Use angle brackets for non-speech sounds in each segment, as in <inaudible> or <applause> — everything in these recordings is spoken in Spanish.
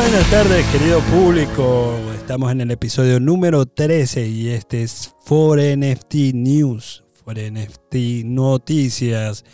Buenas tardes, querido público. Estamos en el episodio número 13 y este es For NFT News, For NFT Noticias.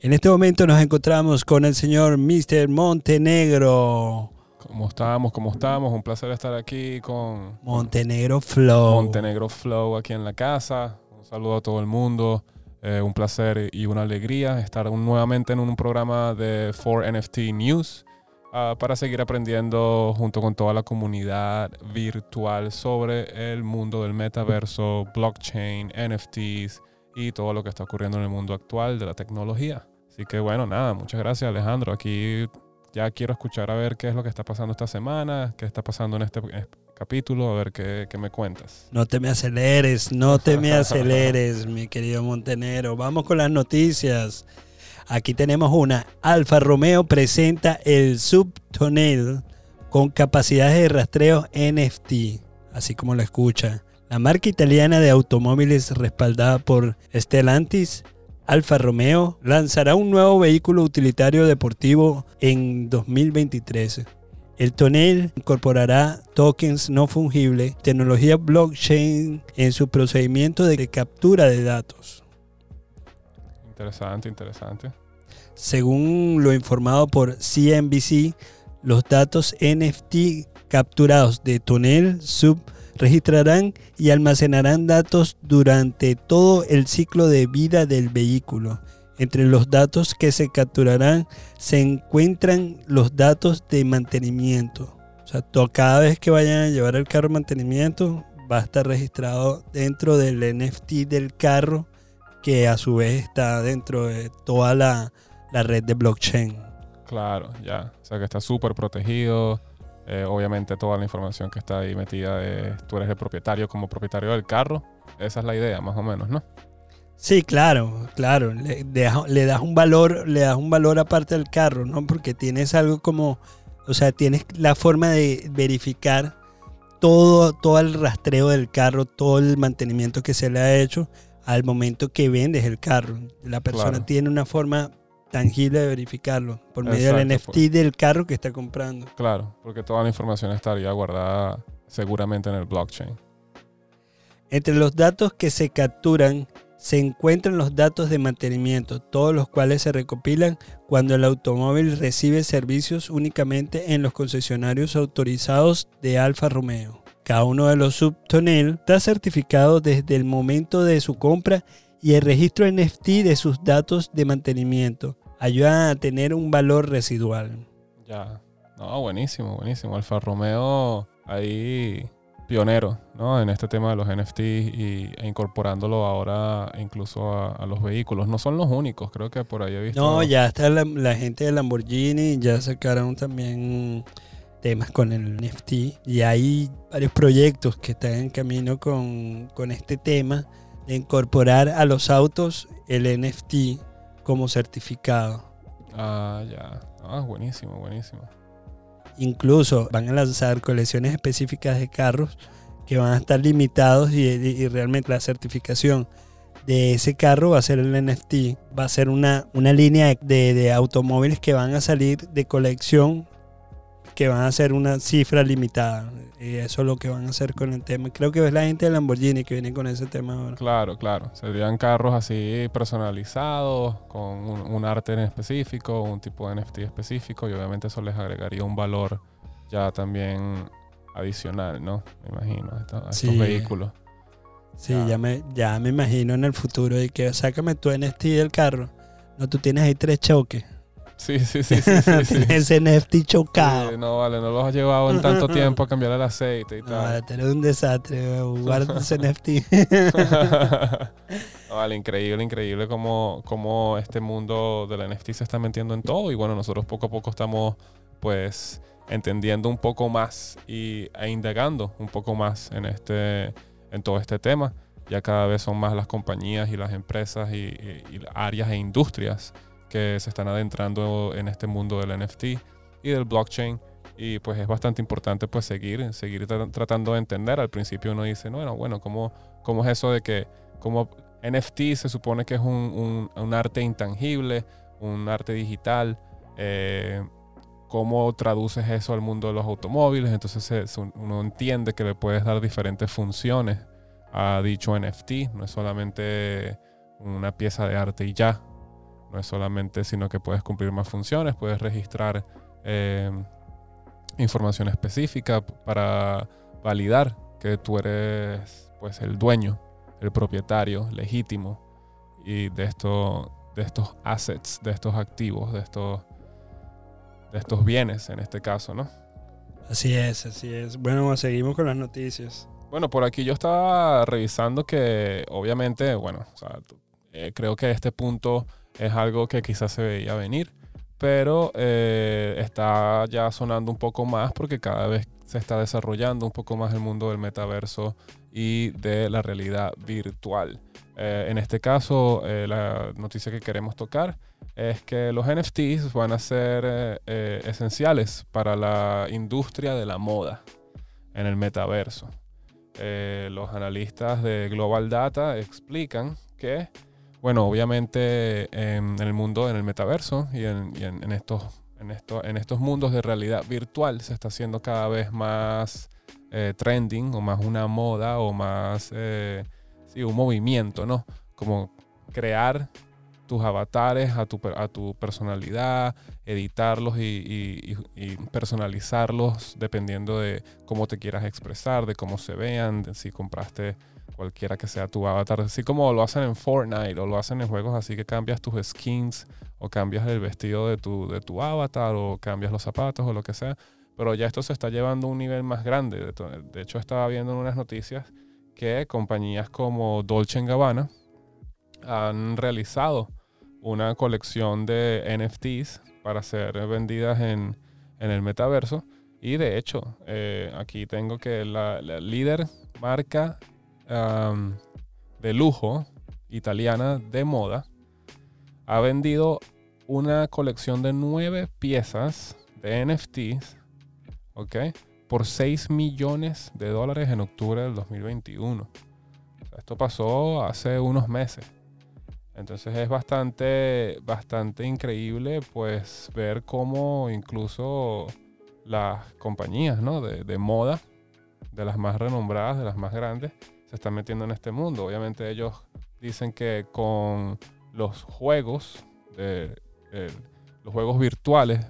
En este momento nos encontramos con el señor Mr. Montenegro. ¿Cómo estamos? ¿Cómo estamos? Un placer estar aquí con Montenegro Flow. Montenegro Flow aquí en la casa. Un saludo a todo el mundo. Eh, un placer y una alegría estar nuevamente en un programa de 4NFT News uh, para seguir aprendiendo junto con toda la comunidad virtual sobre el mundo del metaverso, blockchain, NFTs y todo lo que está ocurriendo en el mundo actual de la tecnología. Así que bueno, nada, muchas gracias Alejandro. Aquí ya quiero escuchar a ver qué es lo que está pasando esta semana, qué está pasando en este capítulo, a ver qué, qué, me cuentas. No te me aceleres, no te me <laughs> aceleres, mi querido Montenegro. Vamos con las noticias. Aquí tenemos una. Alfa Romeo presenta el Subtonel con capacidades de rastreo NFT, así como lo escucha. La marca italiana de automóviles respaldada por Stellantis Alfa Romeo lanzará un nuevo vehículo utilitario deportivo en 2023. El tonel incorporará tokens no fungibles, tecnología blockchain en su procedimiento de captura de datos. Interesante, interesante. Según lo informado por CNBC, los datos NFT capturados de tonel sub registrarán y almacenarán datos durante todo el ciclo de vida del vehículo entre los datos que se capturarán se encuentran los datos de mantenimiento. O sea, cada vez que vayan a llevar el carro a mantenimiento, va a estar registrado dentro del NFT del carro, que a su vez está dentro de toda la, red de blockchain. Claro, ya. O sea, que está súper protegido. Eh, obviamente toda la información que está ahí metida es, tú eres el propietario como propietario del carro. Esa es la idea, más o menos, ¿no? Sí, claro, claro. Le, das un valor, le das un valor aparte del carro, ¿no? Porque tienes algo como, o sea, tienes la forma de verificar todo, todo el rastreo del carro, todo el mantenimiento que se le ha hecho al momento que vendes el carro. La persona tiene una forma tangible de verificarlo por medio del NFT del carro que está comprando. Claro, porque toda la información estaría guardada seguramente en el blockchain. Entre los datos que se capturan se encuentran los datos de mantenimiento, todos los cuales se recopilan cuando el automóvil recibe servicios únicamente en los concesionarios autorizados de Alfa Romeo. Cada uno de los subtonel está certificado desde el momento de su compra y el registro NFT de sus datos de mantenimiento ayuda a tener un valor residual. Ya, no, buenísimo, buenísimo. Alfa Romeo ahí pionero ¿no? en este tema de los NFT y, e incorporándolo ahora incluso a, los vehículos. No son los únicos, creo que por ahí he visto. No, ya está la, gente de Lamborghini, ya sacaron también temas con el NFT y hay varios proyectos que están en camino con, con este tema de incorporar a los autos el NFT como certificado. Ah, ya. Ah, buenísimo, buenísimo. Incluso van a lanzar colecciones específicas de carros que van a estar limitados y, realmente la certificación de ese carro va a ser el NFT. Va a ser una, una línea de, de automóviles que van a salir de colección que van a ser una cifra limitada. Y eso es lo que van a hacer con el tema. Creo que es la gente de Lamborghini que viene con ese tema ahora. Claro, claro. Serían carros así personalizados, con un, arte en específico, un tipo de NFT específico, y obviamente eso les agregaría un valor ya también adicional, ¿no? Me imagino, a estos, vehículos. Sí, ya. me, ya me imagino en el futuro de que sácame tu NFT del carro. No, tú tienes ahí tres choques. Sí, sí, sí, sí, sí, <laughs> Ese NFT chocado. no, vale, no los has llevado en tanto <laughs> tiempo a cambiar el aceite y tal. Vale, tener un desastre, guarda <laughs> ese NFT. vale, increíble, increíble cómo, cómo este mundo del NFT se está metiendo en todo. Y bueno, nosotros poco a poco estamos, pues, entendiendo un poco más y, e indagando un poco más en, este, en todo este tema. Ya cada vez son más las compañías y las empresas y, y áreas e industrias que se están adentrando en este mundo del NFT y del blockchain. Y pues es bastante importante pues seguir, seguir tratando de entender. Al principio uno dice, bueno, bueno, ¿cómo, cómo es eso de que como NFT se supone que es un, un, arte intangible, un arte digital? Eh, cómo traduces eso al mundo de los automóviles. Entonces uno entiende que le puedes dar diferentes funciones a dicho NFT. No es solamente una pieza de arte y ya. No es solamente, sino que puedes cumplir más funciones, puedes registrar eh, información específica para validar que tú eres pues el dueño, el propietario legítimo y de, esto, de estos assets, de estos activos, de estos, de estos bienes en este caso, ¿no? Así es, así es. Bueno, seguimos con las noticias. Bueno, por aquí yo estaba revisando que obviamente, bueno, eh, creo que este punto es algo que quizás se veía venir pero eh, está ya sonando un poco más porque cada vez se está desarrollando un poco más el mundo del metaverso y de la realidad virtual. Eh, en este caso, eh, la noticia que queremos tocar es que los NFTs van a ser esenciales para la industria de la moda en el metaverso. los analistas de Global Data explican que bueno, obviamente en el mundo, en el metaverso y en, estos, en, en estos mundos de realidad virtual se está haciendo cada vez más eh, trending o más una moda o más eh, sí, un movimiento, ¿no? Como crear tus avatares a tu, a tu personalidad, editarlos y, y, personalizarlos dependiendo de cómo te quieras expresar, de cómo se vean, de si compraste cualquiera que sea tu avatar, así como lo hacen en Fortnite o lo hacen en juegos así que cambias tus skins o cambias el vestido de tu, de tu avatar o cambias los zapatos o lo que sea. Pero ya esto se está llevando a un nivel más grande. De hecho, estaba viendo en unas noticias que compañías como Dolce Gabbana han realizado una colección de NFTs para ser vendidas en, en el metaverso. Y de hecho, eh, aquí tengo que la, la líder marca de lujo italiana de moda ha vendido una colección de nueve piezas de NFTs, ¿ok? Por 6 millones de dólares en octubre del 2021. esto pasó hace unos meses. Entonces es bastante, bastante increíble pues ver cómo incluso las compañías ¿no? de, de moda, de las más renombradas, de las más grandes, se están metiendo en este mundo. Obviamente ellos dicen que con los juegos, de, los juegos virtuales,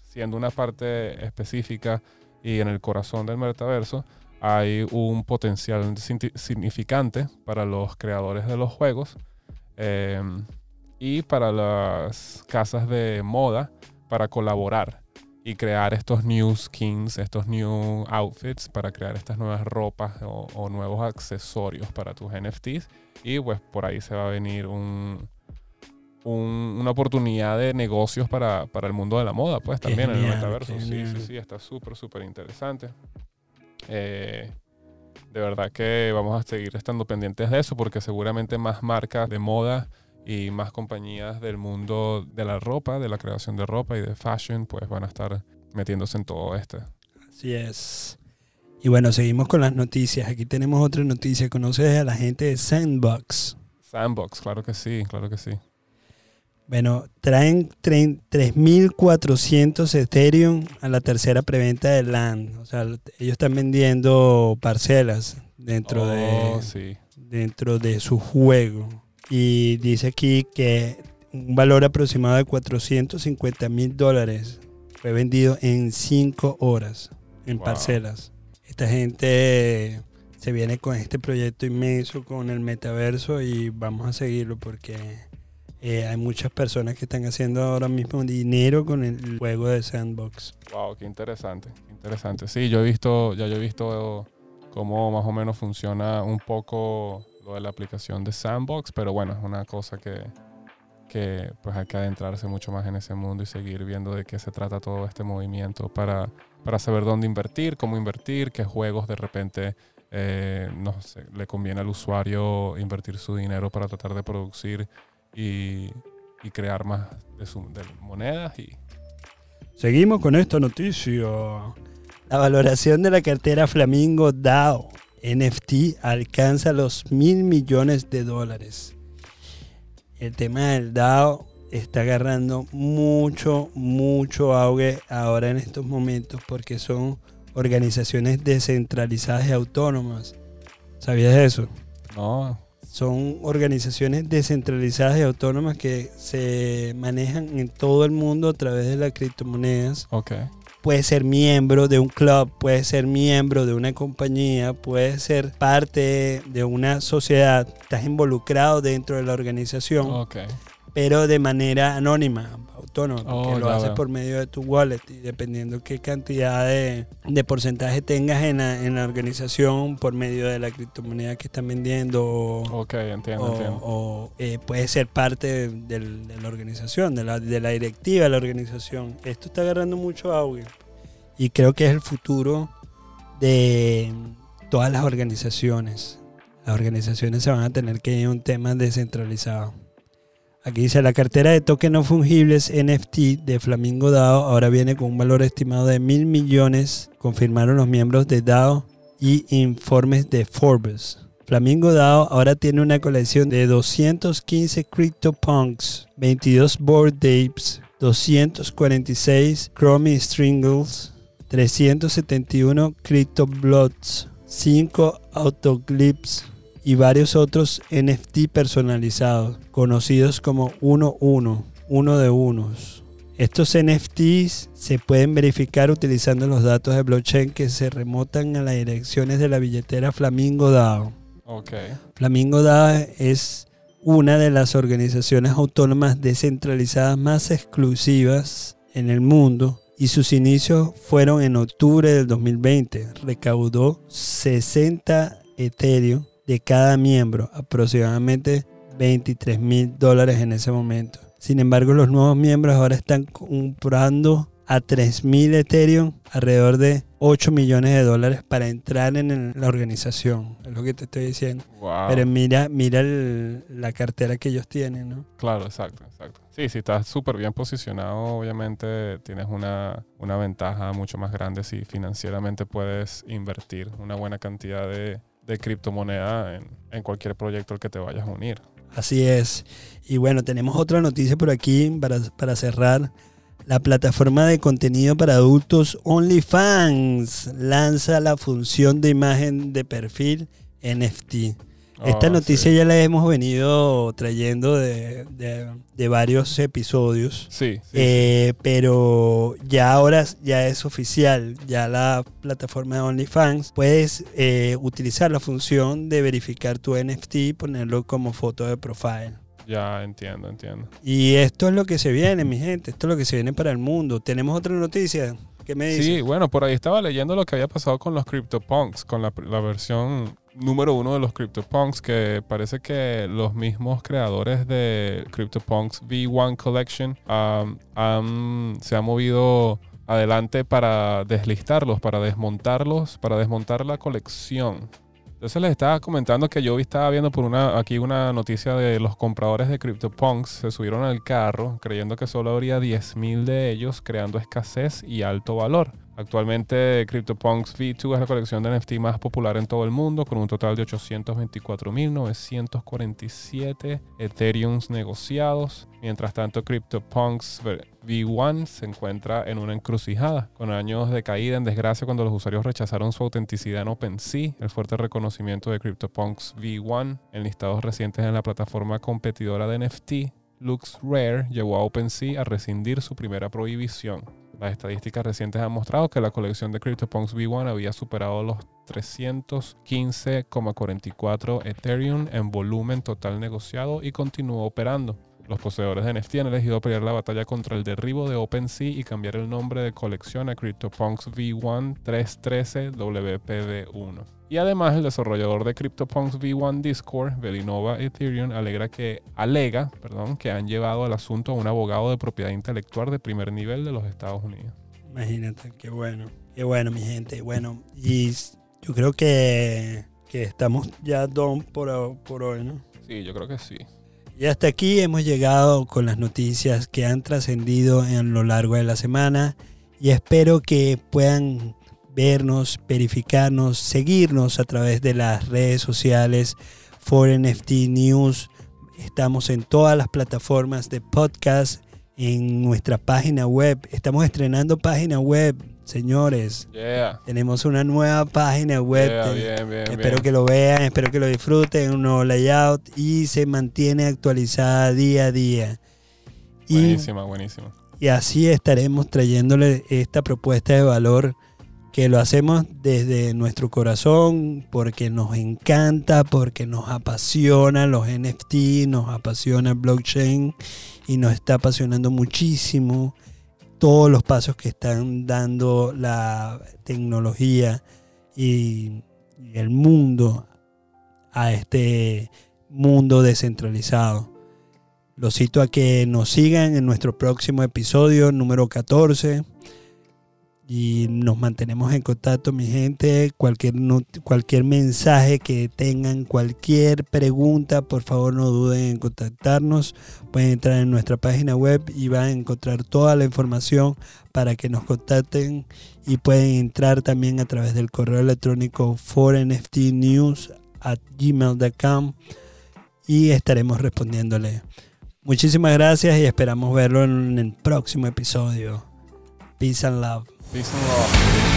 siendo una parte específica y en el corazón del metaverso, hay un potencial significante para los creadores de los juegos em, y para las casas de moda para colaborar y crear estos new skins, estos new outfits para crear estas nuevas ropas o, nuevos accesorios para tus NFTs. Y pues por ahí se va a venir un, una oportunidad de negocios para, para, el mundo de la moda, pues también en el metaverso. Sí, sí, sí, está súper, súper interesante. Eh, de verdad que vamos a seguir estando pendientes de eso porque seguramente más marcas de moda y más compañías del mundo de la ropa, de la creación de ropa y de fashion, pues van a estar metiéndose en todo esto. Así es. Y bueno, seguimos con las noticias. Aquí tenemos otra noticia. ¿Conoces a la gente de Sandbox? Sandbox, claro que sí, claro que sí. Bueno, traen 3.400 Ethereum a la tercera preventa de LAN. O sea, ellos están vendiendo parcelas dentro, de, oh, dentro de su juego. Y dice aquí que un valor aproximado de 450 mil dólares fue vendido en 5 horas en parcelas. Esta gente se viene con este proyecto inmenso, con el metaverso y vamos a seguirlo porque eh, hay muchas personas que están haciendo ahora mismo dinero con el juego de Sandbox. Wow, qué interesante, interesante. Sí, yo he visto, ya yo he visto cómo más o menos funciona un poco lo de la aplicación de Sandbox, pero bueno, es una cosa que, que pues hay que adentrarse mucho más en ese mundo y seguir viendo de qué se trata todo este movimiento para, para saber dónde invertir, cómo invertir, qué juegos de repente eh, no sé, le conviene al usuario invertir su dinero para tratar de producir y, y crear más de, su, de monedas. Y... Seguimos con esta noticia. La valoración de la cartera Flamingo DAO NFT alcanza los mil millones de dólares. El tema del DAO está agarrando mucho, mucho auge ahora en estos momentos porque son organizaciones descentralizadas y autónomas. ¿Sabías eso? No, Son organizaciones descentralizadas y autónomas que se manejan en todo el mundo a través de las criptomonedas. ok. Puedes ser miembro de un club, puedes ser miembro de una compañía, puedes ser parte de una sociedad, estás involucrado dentro de la organización, Ok. Pero de manera anónima, autónoma, porque Oh, lo haces veo. por medio de tu wallet y dependiendo qué cantidad de, de porcentaje tengas en la, en la organización por medio de la criptomoneda que están vendiendo o, Ok, entiendo, o- entiendo. o, eh, puedes ser parte de la organización, de la, de la directiva de la organización. Esto está agarrando mucho auge y creo que es el futuro de todas las organizaciones. Las organizaciones se van a tener que ir a un tema descentralizado. Aquí dice, la cartera de tokens no fungibles NFT de Flamingo DAO ahora viene con un valor estimado de mil millones, confirmaron los miembros de DAO y informes de Forbes. Flamingo DAO ahora tiene una colección de 215 CryptoPunks, 22 Bored Apes, 246 Chromie Stringles, 371 CryptoBloods, 5 Autoglyphs y varios otros NFT personalizados, conocidos como 1-1, uno de unos. Estos NFTs se pueden verificar utilizando los datos de blockchain que se remontan a las direcciones de la billetera Flamingo DAO. Ok. Flamingo DAO es una de las organizaciones autónomas descentralizadas más exclusivas en el mundo y sus inicios fueron en octubre del 2020. Recaudó 60 Ethereum de cada miembro, aproximadamente 23 mil dólares en ese momento. Sin embargo, los nuevos miembros ahora están comprando a 3.000 Ethereum, alrededor de 8 millones de dólares para entrar en la organización. Es lo que te estoy diciendo. Wow. Pero mira, mira el- la cartera que ellos tienen, ¿no? Claro, exacto, exacto. Sí, si estás súper bien posicionado, obviamente tienes una, una ventaja mucho más grande si financieramente puedes invertir una buena cantidad de, de criptomoneda en, en cualquier proyecto al que te vayas a unir. Así es. Y bueno, tenemos otra noticia por aquí para, para cerrar. La plataforma de contenido para adultos OnlyFans lanza la función de imagen de perfil NFT. Esta Oh, noticia sí. ya la hemos venido trayendo de, de- de varios episodios. Sí, sí, Eh, pero ya ahora ya es oficial, ya la plataforma de OnlyFans puedes eh, utilizar la función de verificar tu NFT y ponerlo como foto de profile. ya entiendo, entiendo. Y esto es lo que se viene, mi gente, esto es lo que se viene para el mundo. Tenemos otra noticia, ¿qué me dices? Sí, bueno, por ahí estaba leyendo lo que había pasado con los CryptoPunks, con la, la versión número uno de los CryptoPunks, que parece que los mismos creadores de CryptoPunks V1 Collection se han movido adelante para deslistarlos, para desmontarlos, para desmontar la colección. Entonces les estaba comentando que yo estaba viendo por una aquí una noticia de los compradores de CryptoPunks se subieron al carro creyendo que solo habría 10.000 de ellos creando escasez y alto valor. Actualmente CryptoPunks V2 es la colección de NFT más popular en todo el mundo con un total de 824.947 Ethereums negociados. Mientras tanto CryptoPunks V1 se encuentra en una encrucijada con años de caída en desgracia cuando los usuarios rechazaron su autenticidad en OpenSea, el fuerte reconocimiento de CryptoPunks V1 en listados recientes en la plataforma competidora de NFT Lux Rare llevó a OpenSea a rescindir su primera prohibición. Las estadísticas recientes han mostrado que la colección de CryptoPunks V1 había superado los 315,44 Ethereum en volumen total negociado y continuó operando. Los poseedores de NFT han elegido pelear la batalla contra el derribo de OpenSea y cambiar el nombre de colección a CryptoPunks V1 313 WPD1. Y además el desarrollador de CryptoPunks V1 Discord, Velinova Ethereum, alegra que, alega perdón, que han llevado el asunto a un abogado de propiedad intelectual de primer nivel de los Estados Unidos. Imagínate, qué bueno. Qué bueno, mi gente. Bueno, y yo creo que, que estamos ya done por, por hoy, ¿no? Sí, yo creo que sí. Y hasta aquí hemos llegado con las noticias que han trascendido en lo largo de la semana y espero que puedan vernos, verificarnos, seguirnos a través de las redes sociales for NFT News. Estamos en todas las plataformas de podcast, en nuestra página web. Estamos estrenando página web, señores. Yeah. Tenemos una nueva página web. Yeah, Te- bien, bien, espero bien. que lo vean, espero que lo disfruten, un nuevo layout y se mantiene actualizada día a día. Buenísima, buenísima. y así estaremos trayéndole esta propuesta de valor que lo hacemos desde nuestro corazón porque nos encanta, porque nos apasiona los NFT, nos apasiona blockchain y nos está apasionando muchísimo todos los pasos que están dando la tecnología y, y el mundo a este mundo descentralizado. Los cito a que nos sigan en nuestro próximo episodio número 14 y nos mantenemos en contacto, mi gente. Cualquier, cualquier mensaje que tengan, cualquier pregunta, por favor no duden en contactarnos. Pueden entrar en nuestra página web y van a encontrar toda la información para que nos contacten y pueden entrar también a través del correo electrónico gmail.com y estaremos respondiéndole. Muchísimas gracias y esperamos verlo en el próximo episodio. Peace and love. Peace and love.